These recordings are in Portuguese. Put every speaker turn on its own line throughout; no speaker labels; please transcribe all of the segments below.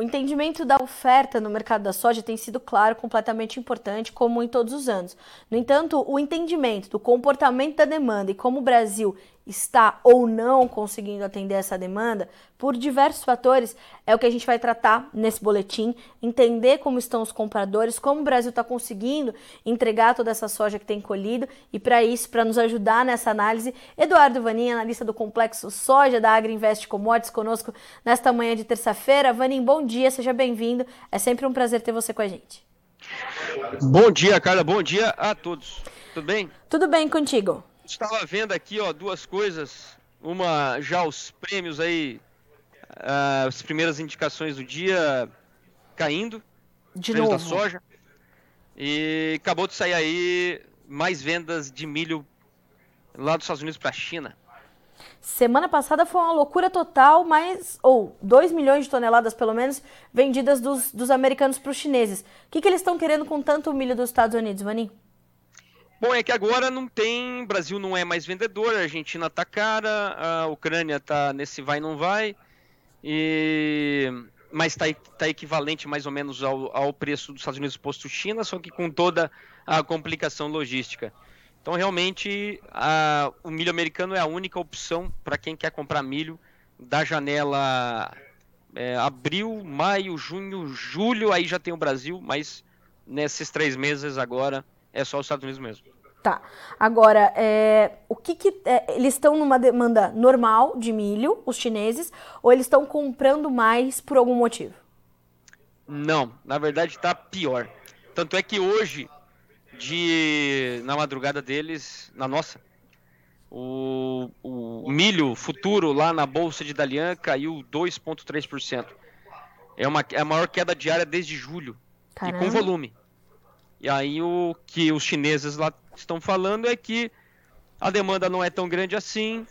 O entendimento da oferta no mercado da soja tem sido, claro, completamente importante, como em todos os anos. No entanto, o entendimento do comportamento da demanda e como o Brasil está ou não conseguindo atender essa demanda, por diversos fatores, é o que a gente vai tratar nesse boletim, entender como estão os compradores, como o Brasil está conseguindo entregar toda essa soja que tem colhido, e para isso, para nos ajudar nessa análise, Eduardo Vanin, analista do Complexo Soja da Agriinvest Commodities, conosco nesta manhã de terça-feira. Vanin, bom dia, seja bem-vindo, é sempre um prazer ter você com a gente.
Bom dia, Carla, bom dia a todos. Tudo bem?
Tudo bem contigo
estava vendo aqui, ó, duas coisas. Uma, já os prêmios aí, uh, as primeiras indicações do dia caindo.
De novo.
da soja. E acabou de sair aí mais vendas de milho lá dos Estados Unidos para a China.
Semana passada foi uma loucura total, mas ou 2 milhões de toneladas pelo menos vendidas dos, dos americanos para os chineses. O que, que eles estão querendo com tanto milho dos Estados Unidos, Vanim?
Bom, é que agora não tem, Brasil não é mais vendedor, a Argentina tá cara, a Ucrânia tá nesse vai não vai, e mas está tá equivalente mais ou menos ao, ao preço dos Estados Unidos posto China, só que com toda a complicação logística. Então realmente a, o milho americano é a única opção para quem quer comprar milho da janela é, abril, maio, junho, julho, aí já tem o Brasil, mas nesses três meses agora é só os Estados Unidos mesmo.
Tá. Agora, é, o que, que é, eles estão numa demanda normal de milho, os chineses, ou eles estão comprando mais por algum motivo?
Não, na verdade está pior. Tanto é que hoje, de na madrugada deles, na nossa, o, o milho futuro lá na bolsa de Dalian caiu 2,3%. É, uma, é a maior queda diária desde julho. Caramba. E com volume. E aí o que os chineses lá estão falando é que a demanda não é tão grande assim.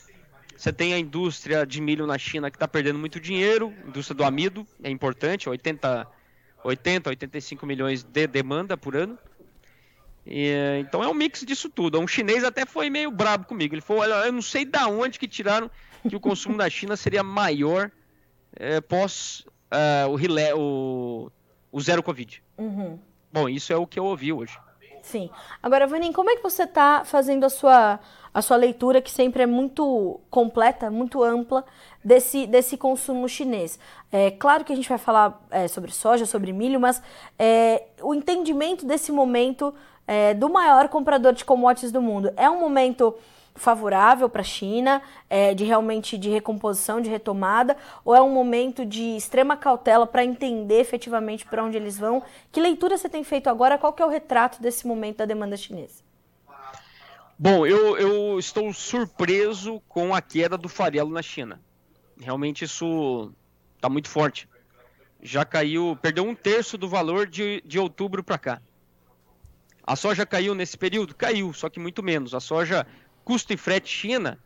Você tem a indústria de milho na China que está perdendo muito dinheiro, indústria do amido, é importante, 80, 80 85 milhões de demanda por ano. E, então é um mix disso tudo. Um chinês até foi meio brabo comigo. Ele falou: Olha, eu não sei da onde que tiraram que o consumo na China seria maior é, pós uh, o, o, o zero Covid. Uhum. Bom, isso é o que eu ouvi hoje.
Sim. Agora, Vanin, como é que você está fazendo a sua, a sua leitura, que sempre é muito completa, muito ampla, desse, desse consumo chinês? É claro que a gente vai falar é, sobre soja, sobre milho, mas é, o entendimento desse momento é, do maior comprador de commodities do mundo é um momento favorável para a China, é, de realmente de recomposição, de retomada, ou é um momento de extrema cautela para entender efetivamente para onde eles vão? Que leitura você tem feito agora? Qual que é o retrato desse momento da demanda chinesa?
Bom, eu, eu estou surpreso com a queda do farelo na China. Realmente isso está muito forte. Já caiu, perdeu um terço do valor de, de outubro para cá. A soja caiu nesse período? Caiu, só que muito menos. A soja custo e frete China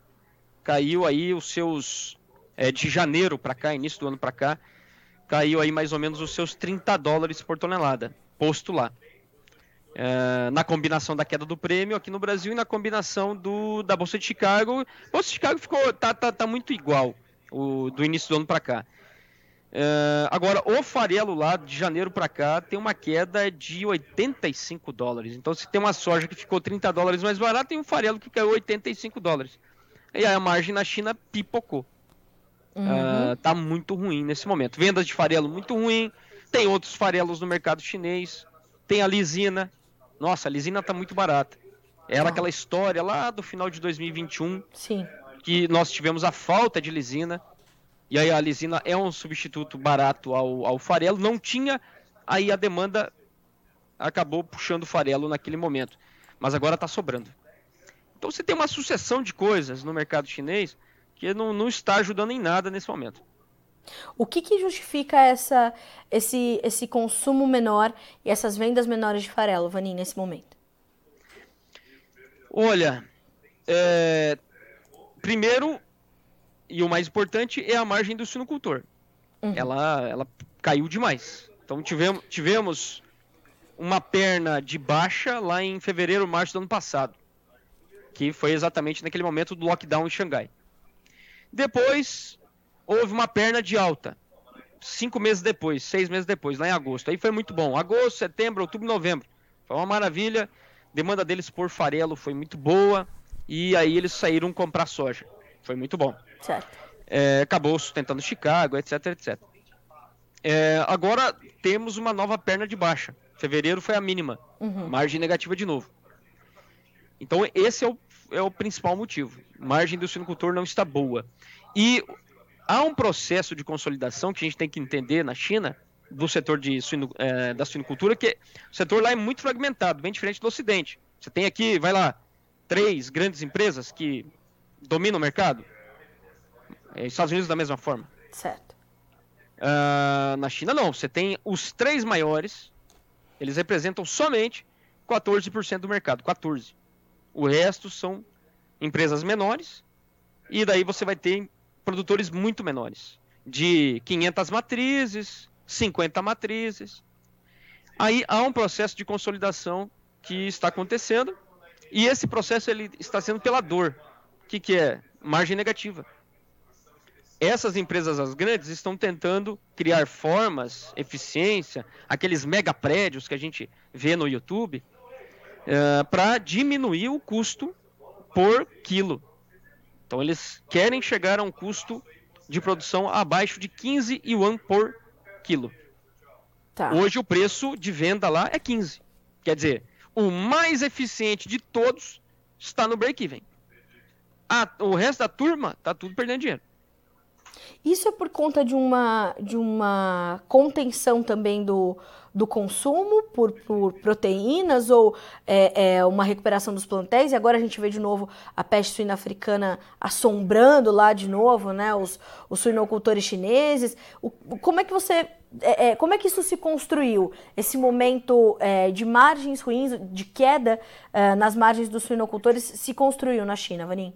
caiu aí os seus é, de janeiro para cá, início do ano para cá, caiu aí mais ou menos os seus 30 dólares por tonelada, posto lá. É, na combinação da queda do prêmio aqui no Brasil e na combinação do, da Bolsa de Chicago. A Bolsa de Chicago ficou, tá, tá, tá muito igual o, do início do ano para cá. Uh, agora, o farelo lá de janeiro para cá tem uma queda de 85 dólares. Então, se tem uma soja que ficou 30 dólares mais barata, tem um farelo que caiu 85 dólares. E aí a margem na China pipocou. Uhum. Uh, tá muito ruim nesse momento. Vendas de farelo muito ruim. Tem outros farelos no mercado chinês. Tem a lisina. Nossa, a lisina tá muito barata. Era ah. aquela história lá do final de 2021.
Sim.
Que nós tivemos a falta de lisina. E aí a lisina é um substituto barato ao, ao farelo. Não tinha, aí a demanda acabou puxando o farelo naquele momento. Mas agora está sobrando. Então você tem uma sucessão de coisas no mercado chinês que não, não está ajudando em nada nesse momento.
O que, que justifica essa, esse, esse consumo menor e essas vendas menores de farelo, Vanin, nesse momento?
Olha, é, primeiro e o mais importante é a margem do sinocultor. Uhum. Ela, ela caiu demais. Então tivemos, tivemos uma perna de baixa lá em fevereiro, março do ano passado, que foi exatamente naquele momento do lockdown em Xangai. Depois houve uma perna de alta, cinco meses depois, seis meses depois, lá em agosto. Aí foi muito bom. Agosto, setembro, outubro, novembro. Foi uma maravilha. Demanda deles por farelo foi muito boa. E aí eles saíram comprar soja. Foi muito bom.
Certo.
É, acabou sustentando Chicago, etc, etc. É, agora temos uma nova perna de baixa. Fevereiro foi a mínima. Uhum. Margem negativa de novo. Então esse é o, é o principal motivo. Margem do suinocultor não está boa. E há um processo de consolidação que a gente tem que entender na China, do setor de suino, é, da suinocultura, que o setor lá é muito fragmentado, bem diferente do Ocidente. Você tem aqui, vai lá, três grandes empresas que dominam o mercado. É, Estados Unidos da mesma forma.
Certo.
Uh, na China não, você tem os três maiores, eles representam somente 14% do mercado, 14. O resto são empresas menores e daí você vai ter produtores muito menores, de 500 matrizes, 50 matrizes. Aí há um processo de consolidação que está acontecendo e esse processo ele está sendo pela dor. O que, que é? Margem negativa. Essas empresas as grandes estão tentando criar formas, eficiência, aqueles mega prédios que a gente vê no YouTube, uh, eh, para diminuir o custo por quilo então eles querem chegar a um custo de produção abaixo de 15 yuan por quilo. Tá. Hoje o preço de venda lá é 15. Quer dizer, o mais eficiente de todos está no break-even. O resto da turma está tudo perdendo dinheiro.
Isso é por conta de uma, de uma contenção também do, do consumo por, por proteínas ou é, é, uma recuperação dos plantéis? E agora a gente vê de novo a peste suína africana assombrando lá de novo, né? Os, os suinocultores chineses. O, como é que você é, é, como é que isso se construiu? Esse momento é, de margens ruins, de queda é, nas margens dos suinocultores, se construiu na China, Vanim?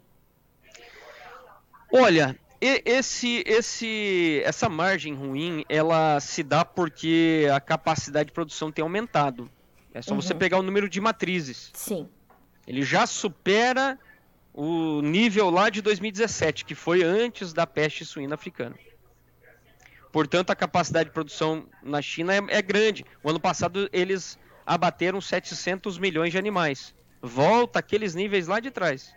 Olha, esse, esse, essa margem ruim, ela se dá porque a capacidade de produção tem aumentado. É só uhum. você pegar o número de matrizes.
Sim.
Ele já supera o nível lá de 2017, que foi antes da peste suína africana. Portanto, a capacidade de produção na China é, é grande. O ano passado eles abateram 700 milhões de animais. Volta aqueles níveis lá de trás.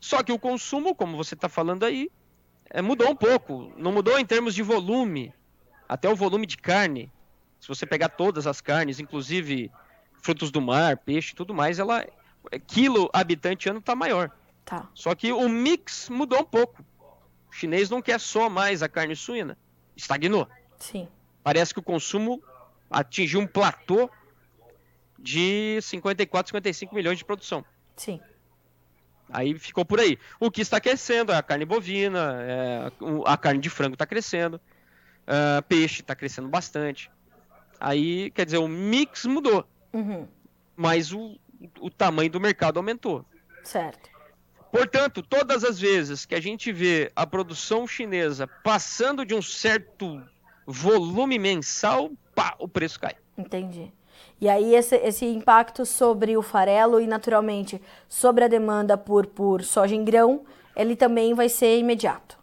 Só que o consumo, como você está falando aí, é, mudou um pouco. Não mudou em termos de volume, até o volume de carne. Se você pegar todas as carnes, inclusive frutos do mar, peixe, tudo mais, ela quilo habitante ano está maior.
Tá.
Só que o mix mudou um pouco. O chinês não quer só mais a carne suína, estagnou.
Sim.
Parece que o consumo atingiu um platô de 54, 55 milhões de produção.
Sim.
Aí ficou por aí. O que está crescendo é a carne bovina, é, a carne de frango está crescendo, é, peixe está crescendo bastante. Aí, quer dizer, o mix mudou,
uhum.
mas o, o tamanho do mercado aumentou.
Certo.
Portanto, todas as vezes que a gente vê a produção chinesa passando de um certo volume mensal, pá, o preço cai.
Entendi. E aí esse, esse impacto sobre o farelo e naturalmente sobre a demanda por, por soja em grão, ele também vai ser imediato.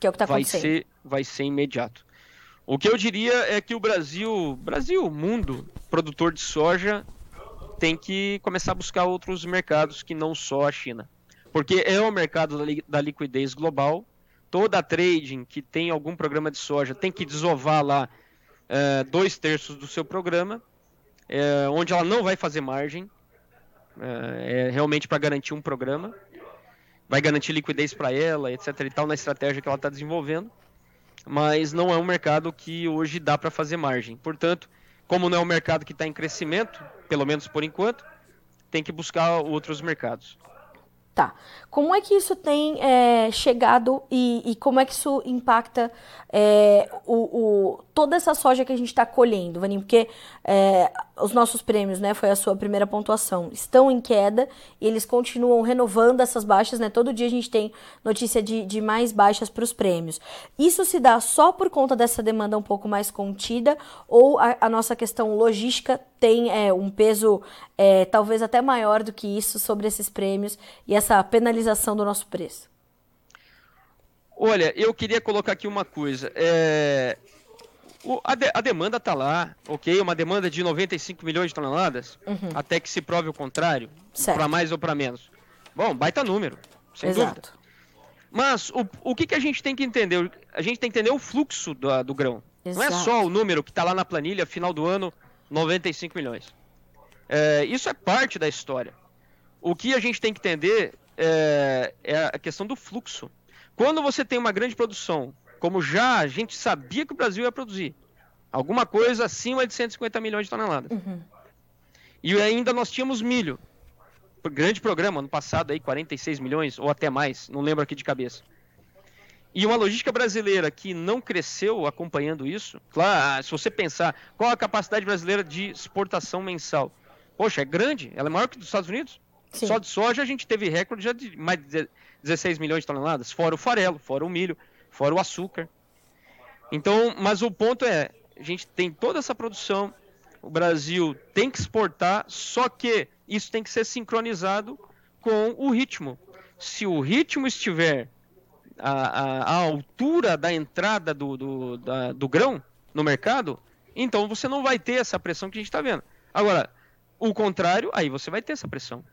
Que é o que está acontecendo.
Vai ser, vai ser imediato. O que eu diria é que o Brasil, Brasil, o mundo produtor de soja, tem que começar a buscar outros mercados que não só a China. Porque é o mercado da liquidez global. Toda trading que tem algum programa de soja tem que desovar lá é, dois terços do seu programa é, onde ela não vai fazer margem, é, é realmente para garantir um programa, vai garantir liquidez para ela, etc. e tal, na estratégia que ela está desenvolvendo, mas não é um mercado que hoje dá para fazer margem. Portanto, como não é um mercado que está em crescimento, pelo menos por enquanto, tem que buscar outros mercados.
Tá. Como é que isso tem é, chegado e, e, como é que isso impacta é, o, o, toda essa soja que a gente está colhendo, Vaninho? Porque é, os nossos prêmios, né, foi a sua primeira pontuação, estão em queda e eles continuam renovando essas baixas, né? Todo dia a gente tem notícia de, de mais baixas para os prêmios. Isso se dá só por conta dessa demanda um pouco mais contida ou a, a nossa questão logística tem é, um peso é, talvez até maior do que isso sobre esses prêmios e essa penalização do nosso preço?
Olha, eu queria colocar aqui uma coisa. É... O, a, de, a, demanda está lá, ok? Uma demanda de 95 milhões de toneladas, uhum. até que se prove o contrário, para mais ou para menos. Bom, baita número, sem Exato. dúvida. Mas o, o que, que a gente tem que entender? A gente tem que entender o fluxo do, do grão. Exato. Não é só o número que está lá na planilha, final do ano, 95 milhões. É, isso é parte da história. O que a gente tem que entender é, é a questão do fluxo. Quando você tem uma grande produção, como já a gente sabia que o Brasil ia produzir, alguma coisa acima de 150 milhões de toneladas. Uhum. E ainda nós tínhamos milho. Grande programa, ano passado aí, 46 milhões, ou até mais, não lembro aqui de cabeça. E uma logística brasileira que não cresceu acompanhando isso, claro, se você pensar, qual a capacidade brasileira de exportação mensal? Poxa, é grande, ela é maior que dos Estados Unidos. Sim. Só de soja a gente teve recorde já de mais de 16 milhões de toneladas, fora o farelo, fora o milho, fora o açúcar. Então, mas o ponto é, a gente tem toda essa produção, o Brasil tem que exportar, só que isso tem que ser sincronizado com o ritmo. Se o ritmo estiver à, altura da entrada do, do, da, do grão no mercado, então você não vai ter essa pressão que a gente está vendo. Agora, o contrário, aí você vai ter essa pressão,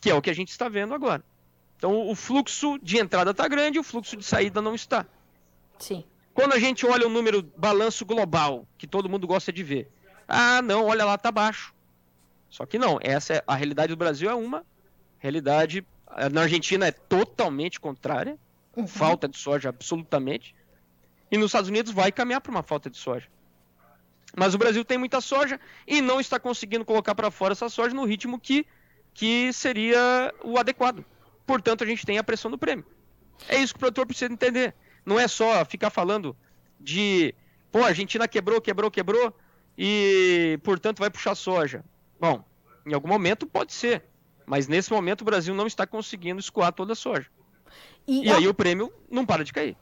que é o que a gente está vendo agora. Então o fluxo de entrada está grande, o fluxo de saída não está.
Sim.
Quando a gente olha o número balanço global, que todo mundo gosta de ver, ah, não, olha lá, tá baixo. Só que não, essa é a realidade do Brasil é uma, realidade eh, na Argentina é totalmente contrária, uhum. falta de soja absolutamente. E nos Estados Unidos vai caminhar para uma falta de soja. Mas o Brasil tem muita soja e não está conseguindo colocar para fora essa soja no ritmo que, que seria o adequado portanto a gente tem a pressão do prêmio. É isso que o produtor precisa entender. Não é só ficar falando de, pô, a Argentina quebrou, quebrou, quebrou e, portanto, vai puxar soja. Bom, em algum momento pode ser, mas nesse momento o Brasil não está conseguindo escoar toda a soja. E, e aí o prêmio não para de cair.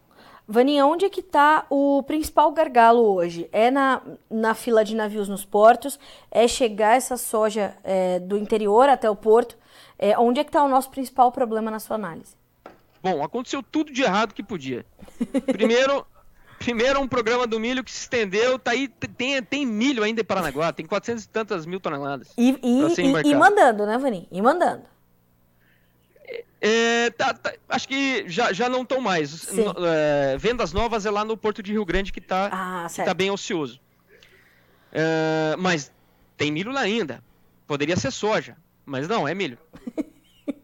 Vaninha, onde é que está o principal gargalo hoje? É na, na fila de navios nos portos? É chegar essa soja é, do interior até o porto? É, onde é que está o nosso principal problema na sua análise?
Bom, aconteceu tudo de errado que podia. Primeiro, primeiro um programa do milho que se estendeu, tá aí, tem, tem milho ainda em Paranaguá, tem 400 e tantas mil toneladas.
E, e, e, e mandando, né, Vaninho? E mandando.
É, tá, tá, acho que já, já não estão mais. No, é, vendas novas é lá no Porto de Rio Grande que está ah, tá bem ocioso. É, mas tem milho lá ainda. Poderia ser soja. Mas não, é milho.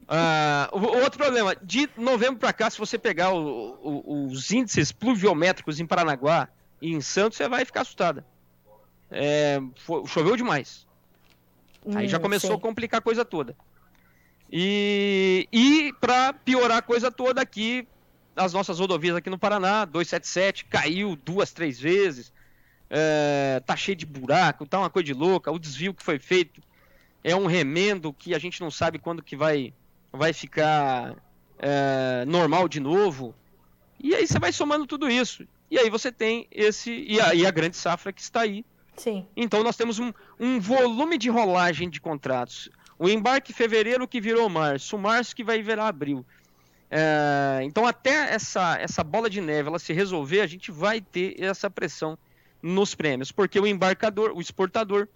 Uh, o, outro problema, de novembro para cá, se você pegar o, o, os índices pluviométricos em Paranaguá e em Santos, você vai ficar assustada. É, choveu demais. Hum, Aí já hum, começou sei. a complicar a coisa toda. E, e para piorar a coisa toda aqui, as nossas rodovias aqui no Paraná, 277, caiu duas, três vezes. É, tá cheio de buraco, tá uma coisa de louca. O desvio que foi feito é um remendo que a gente não sabe quando que vai, vai ficar é, normal de novo. E aí você vai somando tudo isso. E aí você tem esse. E a, e a grande safra que está aí.
Sim.
Então nós temos um, um volume de rolagem de contratos. O embarque fevereiro que virou março, o março que vai virar abril. É, então até essa, essa bola de neve ela se resolver, a gente vai ter essa pressão nos prêmios, porque o embarcador, o exportador,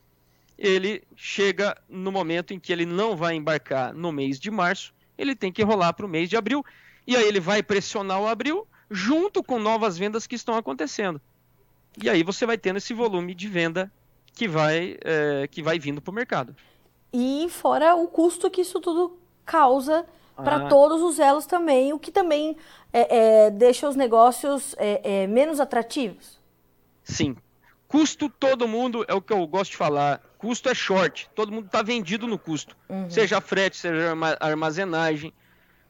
ele chega no momento em que ele não vai embarcar no mês de março, ele tem que rolar para o mês de abril, e aí ele vai pressionar o abril junto com novas vendas que estão acontecendo. E aí você vai tendo esse volume de venda que vai, é, que vai vindo para o mercado.
E fora o custo que isso tudo causa para ah. todos os elos também, o que também é, é, deixa os negócios é, é, menos atrativos.
Sim. Custo todo mundo, é o que eu gosto de falar, Custo é short, todo mundo está vendido no custo. Uhum. Seja frete, seja armazenagem,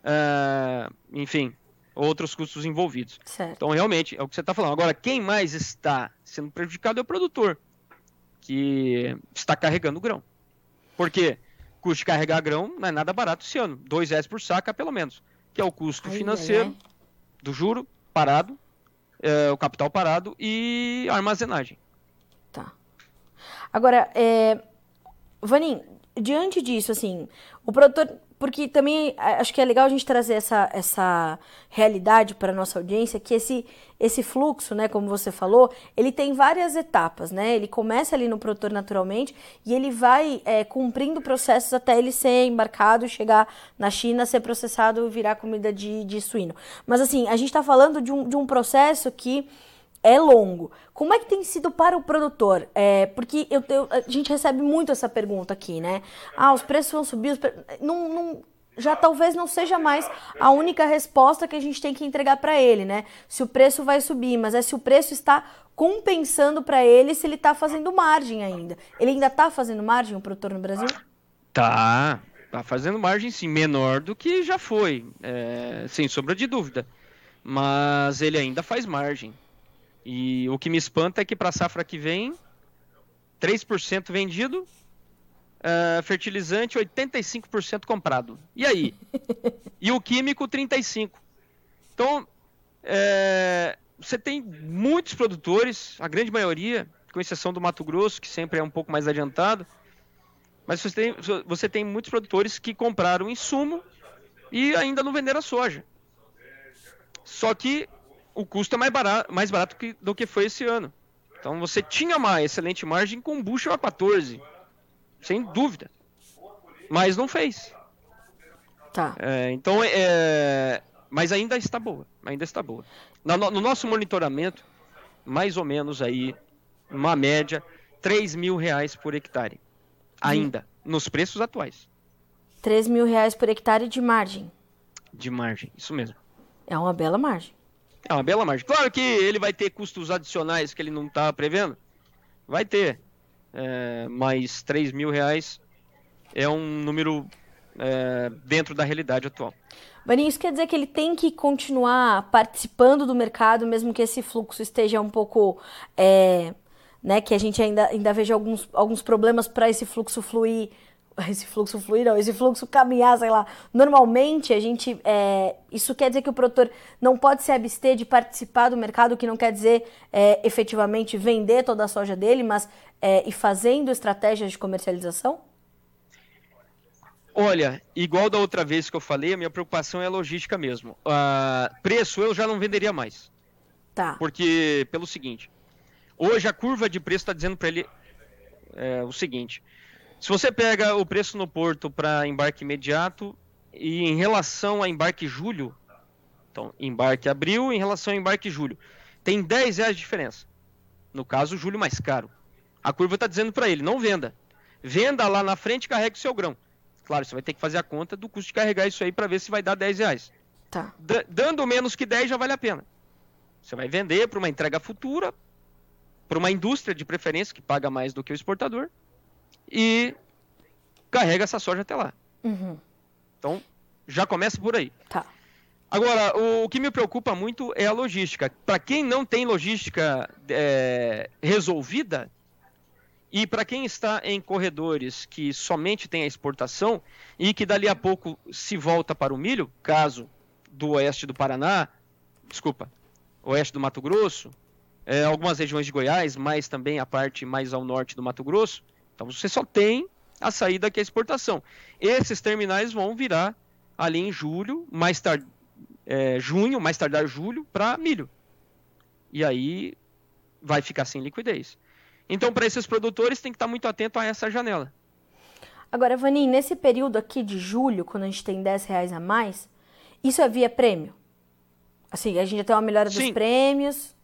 uh, enfim, outros custos envolvidos.
Certo.
Então, realmente, é o que você está falando. Agora, quem mais está sendo prejudicado é o produtor, que está carregando grão. Por quê? custo de carregar grão não é nada barato esse ano. Dois reais por saca, pelo menos. Que é o custo ai, financeiro ai. do juro parado, é, o capital parado e a armazenagem.
Agora, é, Vanin, diante disso, assim, o produtor porque também acho que é legal a gente trazer essa, essa realidade para nossa audiência, que esse, esse fluxo, né, como você falou, ele tem várias etapas, né? Ele começa ali no produtor naturalmente e ele vai é, cumprindo processos até ele ser embarcado, chegar na China, ser processado virar comida de, de suíno. Mas assim, a gente está falando de um, de um processo que é longo. Como é que tem sido para o produtor? É, porque eu, eu, a gente recebe muito essa pergunta aqui, né? Ah, os preços vão subir, pre... não, não, já talvez não seja mais a única resposta que a gente tem que entregar para ele, né? Se o preço vai subir, mas é se o preço está compensando para ele, se ele está fazendo margem ainda. Ele ainda está fazendo margem, o produtor no Brasil?
Tá, tá fazendo margem sim, menor do que já foi, é, sem sombra de dúvida. Mas ele ainda faz margem. E o que me espanta é que para a safra que vem, 3% vendido, uh, fertilizante 85% comprado. E aí? e o químico 35%. Então, é, você tem muitos produtores, a grande maioria, com exceção do Mato Grosso, que sempre é um pouco mais adiantado, mas você tem, você tem muitos produtores que compraram insumo e ainda não venderam a soja. Só que o custo é mais barato, mais barato que, do que foi esse ano. Então você tinha uma excelente margem com bushel a 14, sem dúvida. Mas não fez.
Tá.
É, então, é, mas ainda está boa, ainda está boa. No, no, nosso monitoramento, mais ou menos aí, uma média, 3 mil reais por hectare. Ainda, hum. nos preços atuais.
3 mil reais por hectare de margem.
De margem, isso mesmo.
É uma bela margem.
É uma bela margem. Claro que ele vai ter custos adicionais que ele não está prevendo. Vai ter. É, mas 3 mil reais é um número é, dentro da realidade atual.
Baninho, isso quer dizer que ele tem que continuar participando do mercado, mesmo que esse fluxo esteja um pouco. É, né, que a gente ainda, ainda veja alguns, alguns problemas para esse fluxo fluir esse fluxo fluir, não, esse fluxo caminhar, sei lá. Normalmente a gente. É, isso quer dizer que o produtor não pode se abster de participar do mercado, que não quer dizer é, efetivamente vender toda a soja dele, mas é, ir fazendo estratégias de comercialização?
Olha, igual da outra vez que eu falei, a minha preocupação é a logística mesmo. Uh, preço eu já não venderia mais.
Tá.
Porque, pelo seguinte, hoje a curva de preço está dizendo para ele é, o seguinte: se você pega o preço no porto para embarque imediato e em relação a embarque julho, então embarque abril em relação a embarque julho, tem 10 reais de diferença. No caso, julho mais caro. A curva está dizendo para ele, não venda. Venda lá na frente e carregue o seu grão. Claro, você vai ter que fazer a conta do custo de carregar isso aí para ver se vai dar 10 reais.
Tá.
D dando menos que 10 já vale a pena. Você vai vender para uma entrega futura, para uma indústria de preferência que paga mais do que o exportador e carrega essa soja até lá.
Uhum.
Então, já começa por aí.
Tá.
Agora, o, que me preocupa muito é a logística. Para quem não tem logística é, resolvida, e para quem está em corredores que somente tem a exportação e que dali a pouco se volta para o milho, caso do oeste do Paraná, desculpa, oeste do Mato Grosso, é, algumas regiões de Goiás, mas também a parte mais ao norte do Mato Grosso, então você só tem a saída que é a exportação. Esses terminais vão virar ali em julho, mais tarde é, junho, mais tardar julho, para milho. E aí vai ficar sem liquidez. Então, para esses produtores, tem que estar muito atento a essa janela.
Agora, Vaninho, nesse período aqui de julho, quando a gente tem 10 reais a mais, isso é via prêmio? Assim, a gente já tem uma melhora Sim. dos prêmios.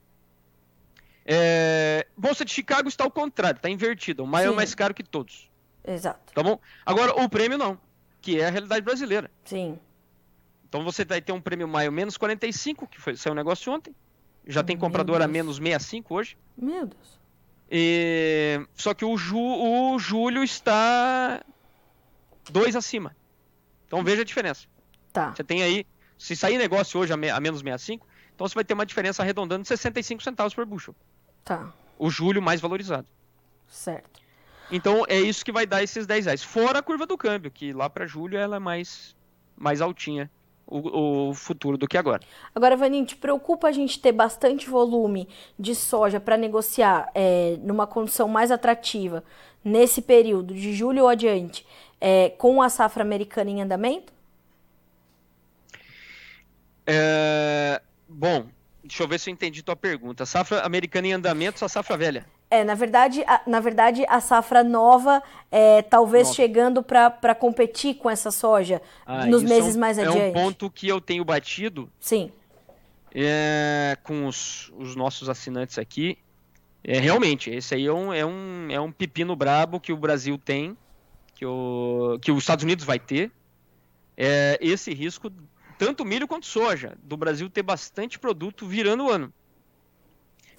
É... Bolsa de Chicago está ao contrário, está invertida. O maior é mais caro que todos.
Exato.
Tá bom? Agora, o prêmio não, que é a realidade brasileira.
Sim.
Então você vai ter um prêmio maio menos 45, que foi, saiu um negócio ontem. Já tem comprador a menos 65 hoje.
Meu Deus.
E... Só que o, ju... o julho está dois acima. Então veja a diferença.
Tá.
Você tem aí, se sair negócio hoje a, me... a menos 65, então você vai ter uma diferença arredondando de 65 centavos por bushel.
Tá.
O julho mais valorizado.
Certo.
Então é isso que vai dar esses 10 reais. Fora a curva do câmbio, que lá para julho ela é mais, mais altinha. O, o, futuro do que agora.
Agora, Vaninho, te preocupa a gente ter bastante volume de soja para negociar é, numa condição mais atrativa nesse período, de julho ou adiante, é, com a safra americana em andamento?
É, bom, deixa eu ver se eu entendi tua pergunta. Safra americana em andamento ou safra velha?
É, na verdade, a, na verdade, a safra nova é, talvez nova. chegando para competir com essa soja ah, nos meses
é um,
mais adiante. É
um ponto que eu tenho batido.
Sim.
É, com os, os, nossos assinantes aqui. É, realmente, esse aí é um, é, um, é um pepino brabo que o Brasil tem, que, o, que os Estados Unidos vai ter. É, esse risco, tanto milho quanto soja, do Brasil ter bastante produto virando o ano.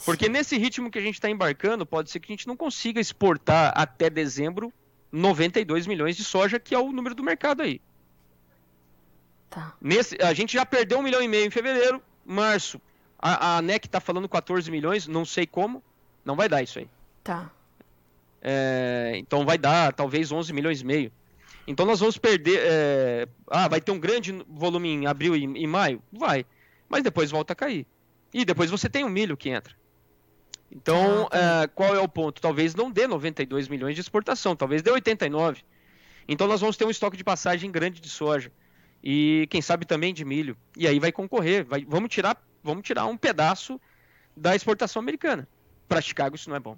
Porque nesse ritmo que a gente está embarcando, pode ser que a gente não consiga exportar até dezembro 92 milhões de soja, que é o número do mercado aí. Tá. Nesse, a gente já perdeu um milhão e meio em fevereiro, março. A, a ANEC está falando 14 milhões, não sei como. Não vai dar isso aí.
Tá.
É, então vai dar talvez 11 milhões e meio. Então nós vamos perder. É, ah, vai ter um grande volume em abril e, e maio? Vai. Mas depois volta a cair. E depois você tem o milho que entra. Então, ah, uh, qual é o ponto? Talvez não dê 92 milhões de exportação, talvez dê 89. Então, nós vamos ter um estoque de passagem grande de soja e quem sabe também de milho. E aí vai concorrer, vai, vamos tirar, vamos tirar um pedaço da exportação americana. Para Chicago isso não é bom.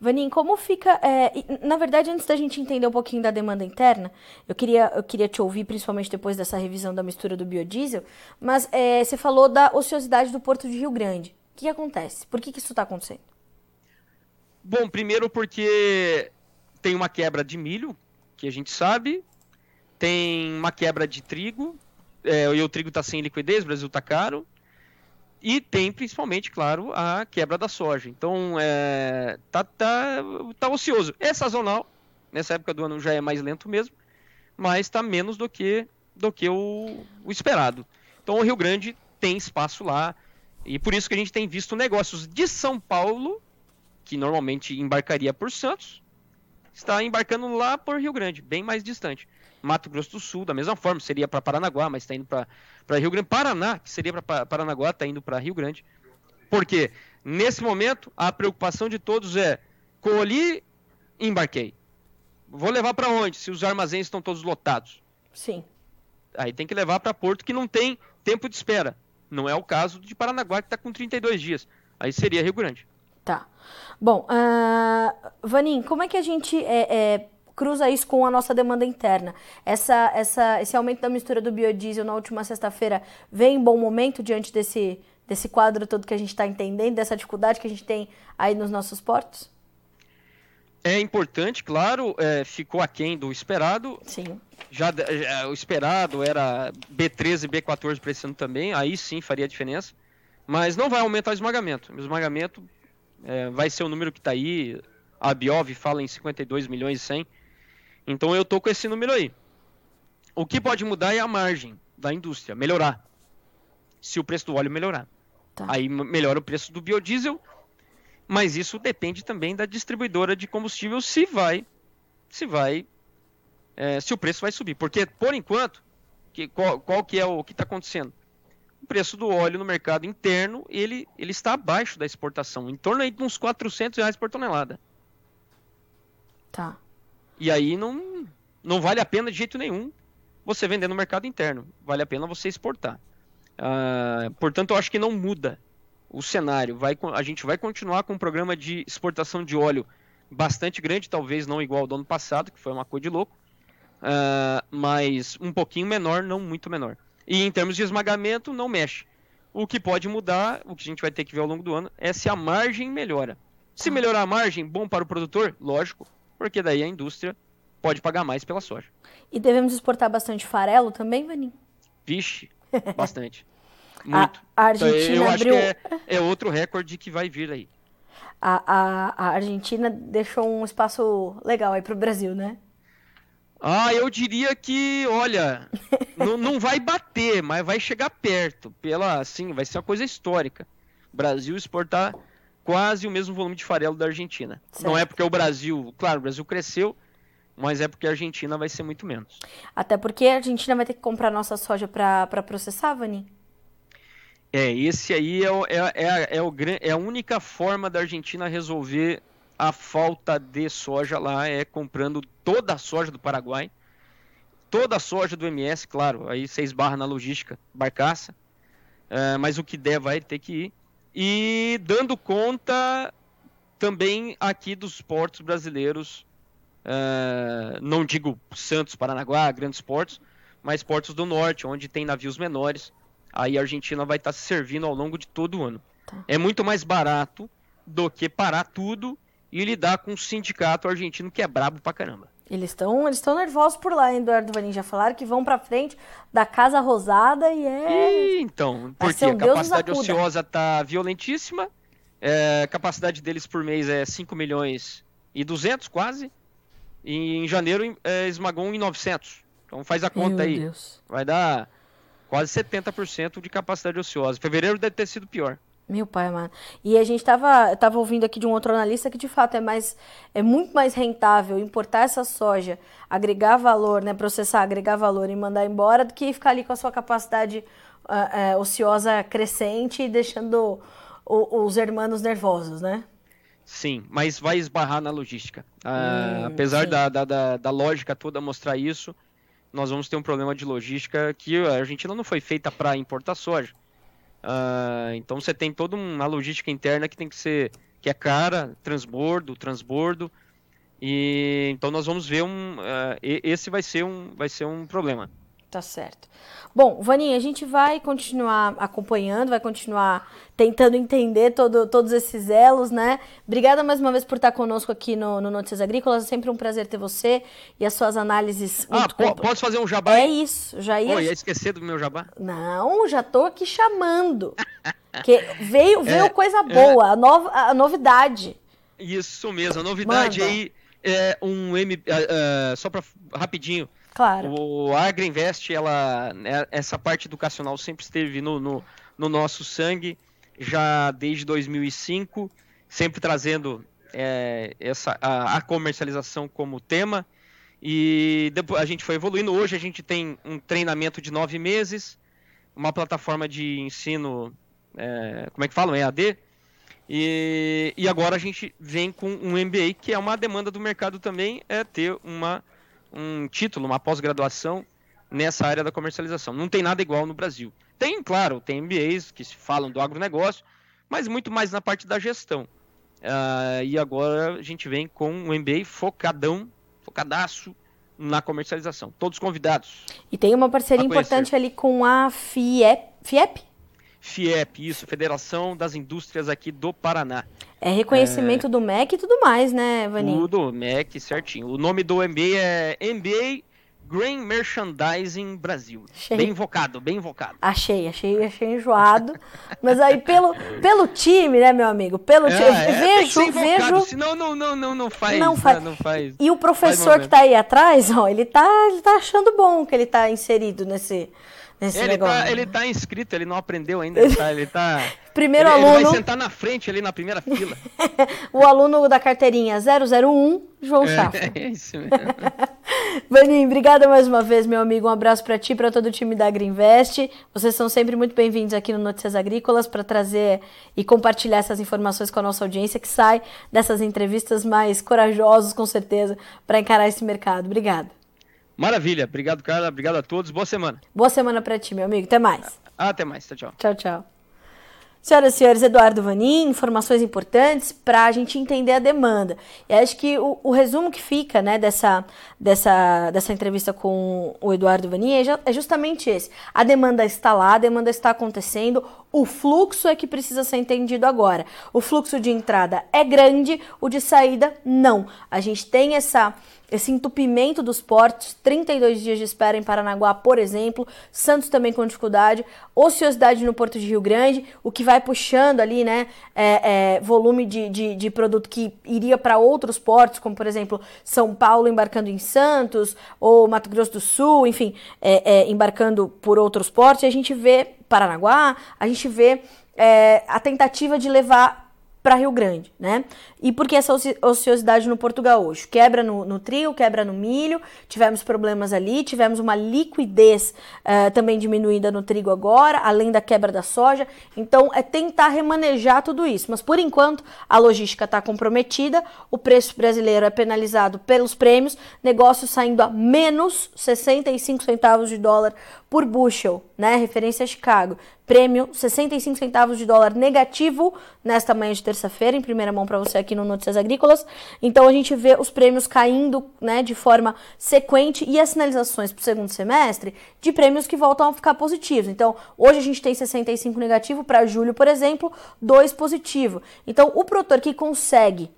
Vanin, como fica. É, na verdade, antes da gente entender um pouquinho da demanda interna, eu queria, eu queria te ouvir, principalmente depois dessa revisão da mistura do biodiesel, mas é, você falou da ociosidade do Porto de Rio Grande. O que acontece? Por que, que isso está acontecendo?
Bom, primeiro porque tem uma quebra de milho, que a gente sabe, tem uma quebra de trigo, é, e o trigo está sem liquidez, o Brasil está caro, e tem principalmente, claro, a quebra da soja. Então, é, tá, tá, tá ocioso. É sazonal, nessa época do ano já é mais lento mesmo, mas está menos do que, do que o, o esperado. Então, o Rio Grande tem espaço lá, e por isso que a gente tem visto negócios de São Paulo, que normalmente embarcaria por Santos, está embarcando lá por Rio Grande, bem mais distante. Mato Grosso do Sul, da mesma forma, seria para Paranaguá, mas está indo para Rio Grande. Paraná, que seria para Paranaguá, está indo para Rio Grande. Porque nesse momento a preocupação de todos é colhi, embarquei. Vou levar para onde? Se os armazéns estão todos lotados.
Sim.
Aí tem que levar para Porto que não tem tempo de espera. Não é o caso de Paranaguá, que está com 32 dias. Aí seria Rio Grande.
Tá. Bom, uh, Vanin, como é que a gente é, é, cruza isso com a nossa demanda interna? Essa, essa, esse aumento da mistura do biodiesel na última sexta-feira vem em bom momento diante desse, desse quadro todo que a gente está entendendo, dessa dificuldade que a gente tem aí nos nossos portos?
É importante, claro, é, ficou aquém do esperado.
Sim.
Já, já, o esperado era B13 e B14 para esse ano também, aí sim faria diferença. Mas não vai aumentar o esmagamento. O esmagamento é, vai ser o número que está aí. A Biov fala em 52 milhões e 100. Então eu tô com esse número aí. O que pode mudar é a margem da indústria, melhorar. Se o preço do óleo melhorar. Tá. Aí melhora o preço do biodiesel mas isso depende também da distribuidora de combustível se vai, se vai, é, se o preço vai subir. Porque por enquanto, que, qual, qual que é o que está acontecendo? O preço do óleo no mercado interno ele, ele está abaixo da exportação, em torno aí de uns 400 reais por tonelada.
Tá.
E aí não, não vale a pena de jeito nenhum você vender no mercado interno. Vale a pena você exportar. Ah, portanto, eu acho que não muda o cenário. Vai, a gente vai continuar com um programa de exportação de óleo bastante grande, talvez não igual ao do ano passado, que foi uma coisa de louco, uh, mas um pouquinho menor, não muito menor. E em termos de esmagamento, não mexe. O que pode mudar, o que a gente vai ter que ver ao longo do ano, é se a margem melhora. Se melhorar a margem, bom para o produtor? Lógico, porque daí a indústria pode pagar mais pela soja.
E devemos exportar bastante farelo também, Vanim?
Vixe, bastante. Muito.
A, a Argentina
então, eu
abriu...
acho que é, é, outro recorde que vai vir aí.
A, a, a Argentina deixou um espaço legal aí para o Brasil, né?
Ah, eu diria que, olha, não, não vai bater, mas vai chegar perto. Pela, assim, vai ser uma coisa histórica. Brasil exportar quase o mesmo volume de farelo da Argentina. Certo. Não é porque o Brasil, claro, o Brasil cresceu, mas é porque a Argentina vai ser muito menos.
Até porque a Argentina vai ter que comprar nossa soja para processar, Vani?
É, esse aí é, é, é, é, o, é a única forma da Argentina resolver a falta de soja lá, é comprando toda a soja do Paraguai. toda a soja do MS, claro, aí você esbarra na logística, barcaça, uh, mas o que der vai ter que ir. E dando conta também aqui dos portos brasileiros, uh, não digo Santos, Paranaguá, grandes portos, mas portos do norte, onde tem navios menores. Aí a Argentina vai estar se servindo ao longo de todo o ano. Tá. É muito mais barato do que parar tudo e lidar com um sindicato argentino que é brabo pra caramba.
Eles estão eles nervosos por lá, hein, Eduardo Vanin? Já falaram que vão pra frente da Casa Rosada e é.
E, então, porque um a capacidade ociosa tá violentíssima. É, a capacidade deles por mês é 5 milhões e 200 quase. E em janeiro é, esmagou em 900. Então faz a conta Meu aí. Deus. Vai dar quase 70% de capacidade ociosa. Fevereiro deve ter sido pior.
Meu pai, mano. E a gente tava, tava ouvindo aqui de um outro analista que de fato é mais é muito mais rentável importar essa soja, agregar valor, né, processar, agregar valor e mandar embora do que ficar ali com a sua capacidade uh, uh, ociosa crescente e deixando o, os hermanos nervosos, né?
Sim, mas vai esbarrar na logística. Uh, hum, apesar da, da, da, da lógica toda mostrar isso, nós vamos ter um problema de logística que a Argentina não foi feita para importar soja Uh, então você tem toda uma logística interna que tem que ser que é cara, transbordo, transbordo. E então nós vamos ver um. Uh, esse vai ser um, vai ser um problema.
Tá certo. Bom, Vaninha, a gente vai continuar acompanhando, vai continuar tentando entender todo, todos esses elos, né? Obrigada mais uma vez por estar conosco aqui no, no Notícias Agrícolas. É sempre um prazer ter você e as suas análises.
Ah, po posso fazer um jabá?
É isso, já ia.
Pô, ia esquecer do meu jabá?
Não, já tô aqui chamando. que veio, veio é, coisa é. boa, é... a, nova, a novidade.
Isso mesmo, a novidade Manda. aí é um M. Uh, uh, só para rapidinho.
Claro.
O Agriinvest, ela, né, essa parte educacional sempre esteve no, no, no nosso sangue, já desde 2005, sempre trazendo é, essa, a, a, comercialização como tema. E depois a gente foi evoluindo. Hoje a gente tem um treinamento de nove meses, uma plataforma de ensino, é, como é que falam? EAD. E, e agora a gente vem com um MBA, que é uma demanda do mercado também, é ter uma um título, uma pós-graduação nessa área da comercialização. Não tem nada igual no Brasil. Tem, claro, tem MBAs que falam do agronegócio, mas muito mais na parte da gestão. Uh, e agora a gente vem com um MBA focadão, focadaço na comercialização. Todos convidados.
E tem uma parceria importante ali com a FIEP, FIEP?
FIEP, isso, Federação das Indústrias aqui do Paraná.
É reconhecimento é... do MEC e tudo mais, né, Vaninho?
Tudo, MEC, certinho. O nome do MBA é MBA Grain Merchandising Brasil. Achei. Bem invocado, bem invocado.
Achei, achei, achei enjoado. Mas aí pelo, pelo time, né, meu amigo? Pelo é, time. É, vejo, vejo.
Senão não, não, não, não faz. Não faz. Não, não faz
e o professor que tá aí atrás, ó, ele tá, ele tá achando bom que ele tá inserido nesse
Nesse ele, tá, ele tá inscrito, ele não aprendeu ainda. Ele tá. Ele tá
Primeiro
ele,
aluno.
Ele vai sentar na frente ali na primeira fila.
o aluno da carteirinha 001, João é, Safra. É isso mesmo. Vaninho, obrigada mais uma vez, meu amigo. Um abraço para ti, para todo o time da Agriinvest. Vocês são sempre muito bem-vindos aqui no Notícias Agrícolas para trazer e compartilhar essas informações com a nossa audiência que sai dessas entrevistas mais corajosos, com certeza, para encarar esse mercado. Obrigada.
Maravilha. Obrigado, Carla. Obrigado a todos. Boa semana.
Boa semana para ti, meu amigo. Até mais.
Ah, até mais. Tchau, tchau.
Tchau, tchau. Senhoras e senhores, Eduardo Vanin, informações importantes para a gente entender a demanda. E acho que o, o, resumo que fica né, dessa, dessa, dessa entrevista com o Eduardo Vanin é, é justamente esse. A demanda está lá, a demanda está acontecendo, o fluxo é que precisa ser entendido agora. O fluxo de entrada é grande, o de saída não. A gente tem essa esse entupimento dos portos, 32 dias de espera em Paranaguá, por exemplo, Santos também com dificuldade, ociosidade no Porto de Rio Grande, o que vai puxando ali, né, é, é, volume de, de, de, produto que iria para outros portos, como por exemplo São Paulo embarcando em Santos, ou Mato Grosso do Sul, enfim, é, é embarcando por outros portos, e a gente vê Paranaguá, a gente vê é, a tentativa de levar para Rio Grande, né? E por que essa ociosidade no Porto Gaúcho? Quebra no, no trigo, quebra no milho, tivemos problemas ali, tivemos uma liquidez uh, também diminuída no trigo agora, além da quebra da soja. Então, é tentar remanejar tudo isso. Mas, por enquanto, a logística está comprometida, o preço brasileiro é penalizado pelos prêmios, negócio saindo a menos 65 centavos de dólar por bushel, né? Referência a Chicago. Prêmio 65 centavos de dólar negativo nesta manhã de terça-feira, em primeira mão para você aqui no Notícias Agrícolas. Então a gente vê os prêmios caindo, né, de forma sequente e as sinalizações para o segundo semestre de prêmios que voltam a ficar positivos. Então, hoje a gente tem 65 negativo para julho, por exemplo, 2 positivo. Então, o produtor que consegue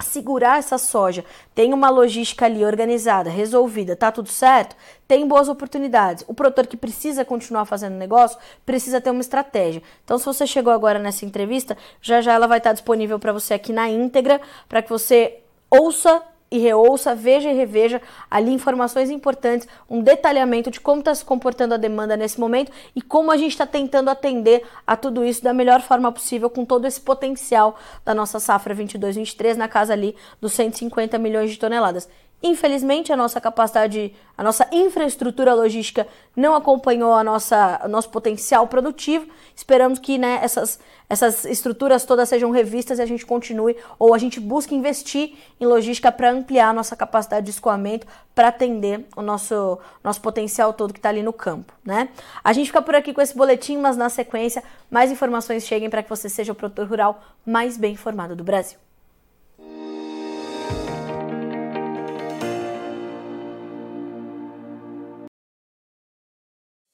segurar essa soja, tem uma logística ali organizada, resolvida, tá tudo certo, tem boas oportunidades. O produtor que precisa continuar fazendo negócio precisa ter uma estratégia. Então, se você chegou agora nessa entrevista, já já ela vai estar disponível para você aqui na íntegra, para que você ouça e reouça, veja e reveja ali informações importantes, um detalhamento de como está se comportando a demanda nesse momento e como a gente está tentando atender a tudo isso da melhor forma possível com todo esse potencial da nossa safra 22-23 na casa ali dos 150 milhões de toneladas. Infelizmente, a nossa capacidade, a nossa infraestrutura logística não acompanhou a nossa, o nosso potencial produtivo. Esperamos que né, essas, essas estruturas todas sejam revistas e a gente continue ou a gente busque investir em logística para ampliar a nossa capacidade de escoamento para atender o nosso, nosso potencial todo que está ali no campo. Né? A gente fica por aqui com esse boletim, mas na sequência mais informações cheguem para que você seja o produtor rural mais bem informado do Brasil.